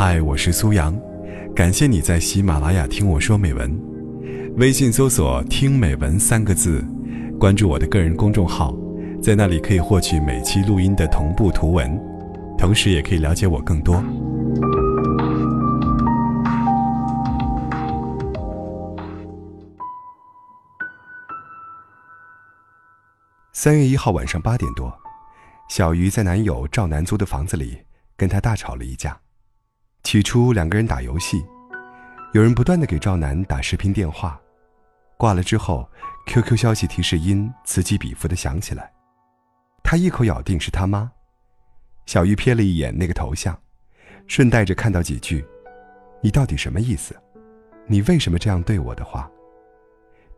嗨，我是苏阳，感谢你在喜马拉雅听我说美文。微信搜索“听美文”三个字，关注我的个人公众号，在那里可以获取每期录音的同步图文，同时也可以了解我更多。三月一号晚上八点多，小鱼在男友赵南租的房子里跟他大吵了一架。起初两个人打游戏，有人不断的给赵楠打视频电话，挂了之后，QQ 消息提示音此起彼伏的响起来，他一口咬定是他妈。小鱼瞥了一眼那个头像，顺带着看到几句：“你到底什么意思？你为什么这样对我的话？”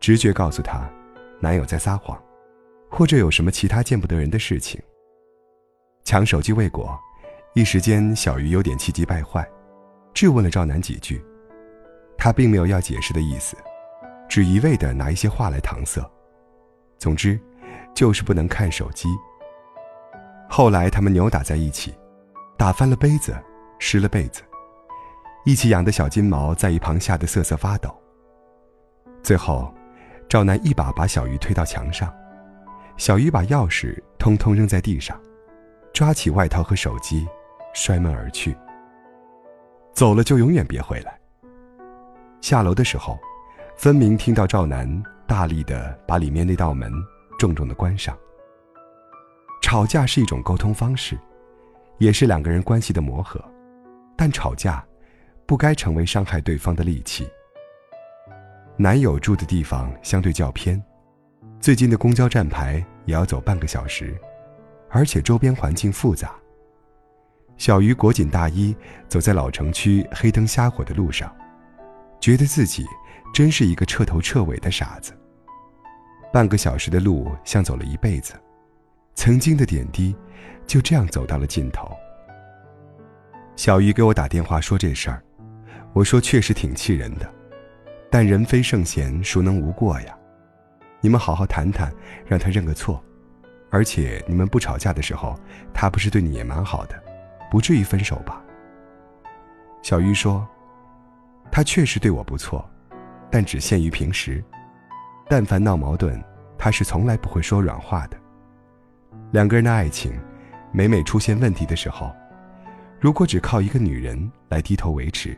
直觉告诉他，男友在撒谎，或者有什么其他见不得人的事情。抢手机未果。一时间，小鱼有点气急败坏，质问了赵楠几句。他并没有要解释的意思，只一味的拿一些话来搪塞。总之，就是不能看手机。后来他们扭打在一起，打翻了杯子，湿了被子，一起养的小金毛在一旁吓得瑟瑟发抖。最后，赵楠一把把小鱼推到墙上，小鱼把钥匙通通扔在地上，抓起外套和手机。摔门而去。走了就永远别回来。下楼的时候，分明听到赵楠大力的把里面那道门重重的关上。吵架是一种沟通方式，也是两个人关系的磨合，但吵架不该成为伤害对方的利器。男友住的地方相对较偏，最近的公交站牌也要走半个小时，而且周边环境复杂。小鱼裹紧大衣，走在老城区黑灯瞎火的路上，觉得自己真是一个彻头彻尾的傻子。半个小时的路像走了一辈子，曾经的点滴就这样走到了尽头。小鱼给我打电话说这事儿，我说确实挺气人的，但人非圣贤，孰能无过呀？你们好好谈谈，让他认个错，而且你们不吵架的时候，他不是对你也蛮好的。不至于分手吧？小鱼说：“他确实对我不错，但只限于平时。但凡闹矛盾，他是从来不会说软话的。两个人的爱情，每每出现问题的时候，如果只靠一个女人来低头维持，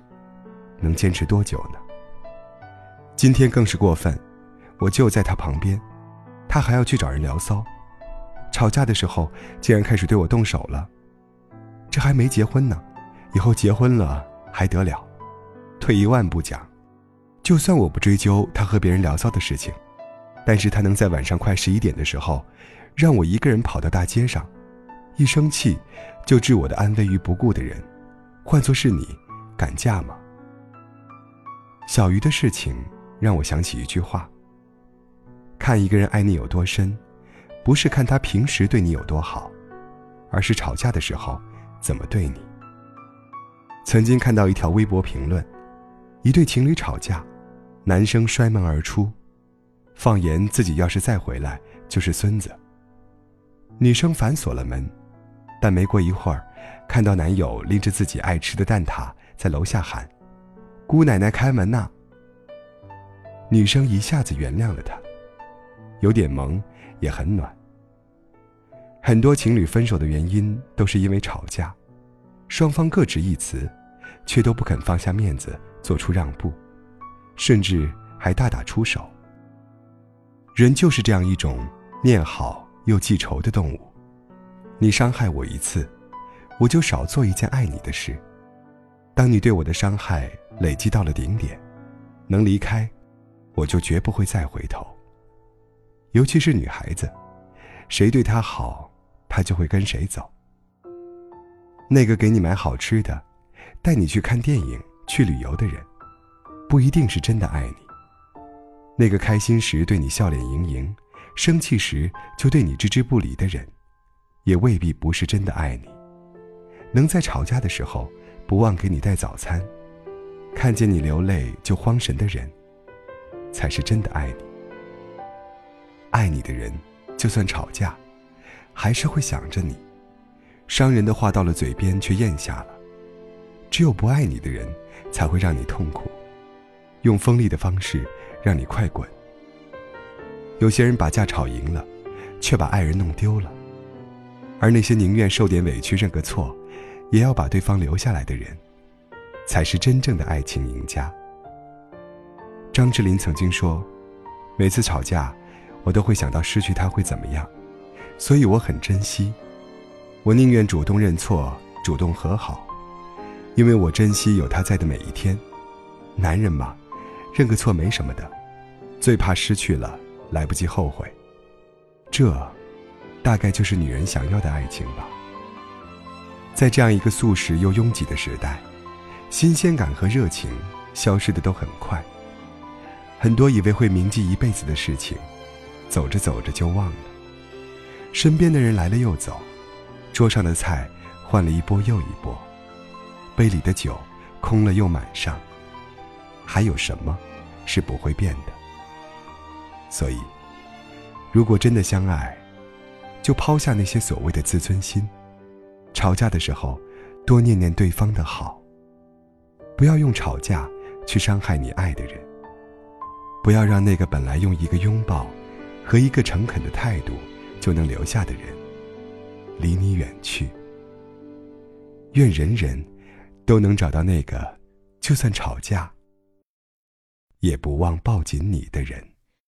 能坚持多久呢？今天更是过分，我就在他旁边，他还要去找人聊骚，吵架的时候竟然开始对我动手了。”这还没结婚呢，以后结婚了还得了？退一万步讲，就算我不追究他和别人聊骚的事情，但是他能在晚上快十一点的时候，让我一个人跑到大街上，一生气就置我的安危于不顾的人，换作是你，敢嫁吗？小鱼的事情让我想起一句话：看一个人爱你有多深，不是看他平时对你有多好，而是吵架的时候。怎么对你？曾经看到一条微博评论，一对情侣吵架，男生摔门而出，放言自己要是再回来就是孙子。女生反锁了门，但没过一会儿，看到男友拎着自己爱吃的蛋挞在楼下喊：“姑奶奶开门呐！”女生一下子原谅了他，有点萌，也很暖。很多情侣分手的原因都是因为吵架，双方各执一词，却都不肯放下面子做出让步，甚至还大打出手。人就是这样一种念好又记仇的动物，你伤害我一次，我就少做一件爱你的事。当你对我的伤害累积到了顶点，能离开，我就绝不会再回头。尤其是女孩子，谁对她好？他就会跟谁走。那个给你买好吃的，带你去看电影、去旅游的人，不一定是真的爱你。那个开心时对你笑脸盈盈，生气时就对你置之不理的人，也未必不是真的爱你。能在吵架的时候不忘给你带早餐，看见你流泪就慌神的人，才是真的爱你。爱你的人，就算吵架。还是会想着你，伤人的话到了嘴边却咽下了，只有不爱你的人，才会让你痛苦，用锋利的方式让你快滚。有些人把架吵赢了，却把爱人弄丢了。而那些宁愿受点委屈、认个错，也要把对方留下来的人，才是真正的爱情赢家。张智霖曾经说：“每次吵架，我都会想到失去他会怎么样，所以我很珍惜。我宁愿主动认错、主动和好，因为我珍惜有他在的每一天。男人嘛，认个错没什么的，最怕失去了来不及后悔。这。”大概就是女人想要的爱情吧。在这样一个速食又拥挤的时代，新鲜感和热情消失的都很快。很多以为会铭记一辈子的事情，走着走着就忘了。身边的人来了又走，桌上的菜换了一波又一波，杯里的酒空了又满上。还有什么是不会变的？所以，如果真的相爱，就抛下那些所谓的自尊心，吵架的时候，多念念对方的好。不要用吵架去伤害你爱的人。不要让那个本来用一个拥抱和一个诚恳的态度就能留下的人，离你远去。愿人人都能找到那个，就算吵架，也不忘抱紧你的人。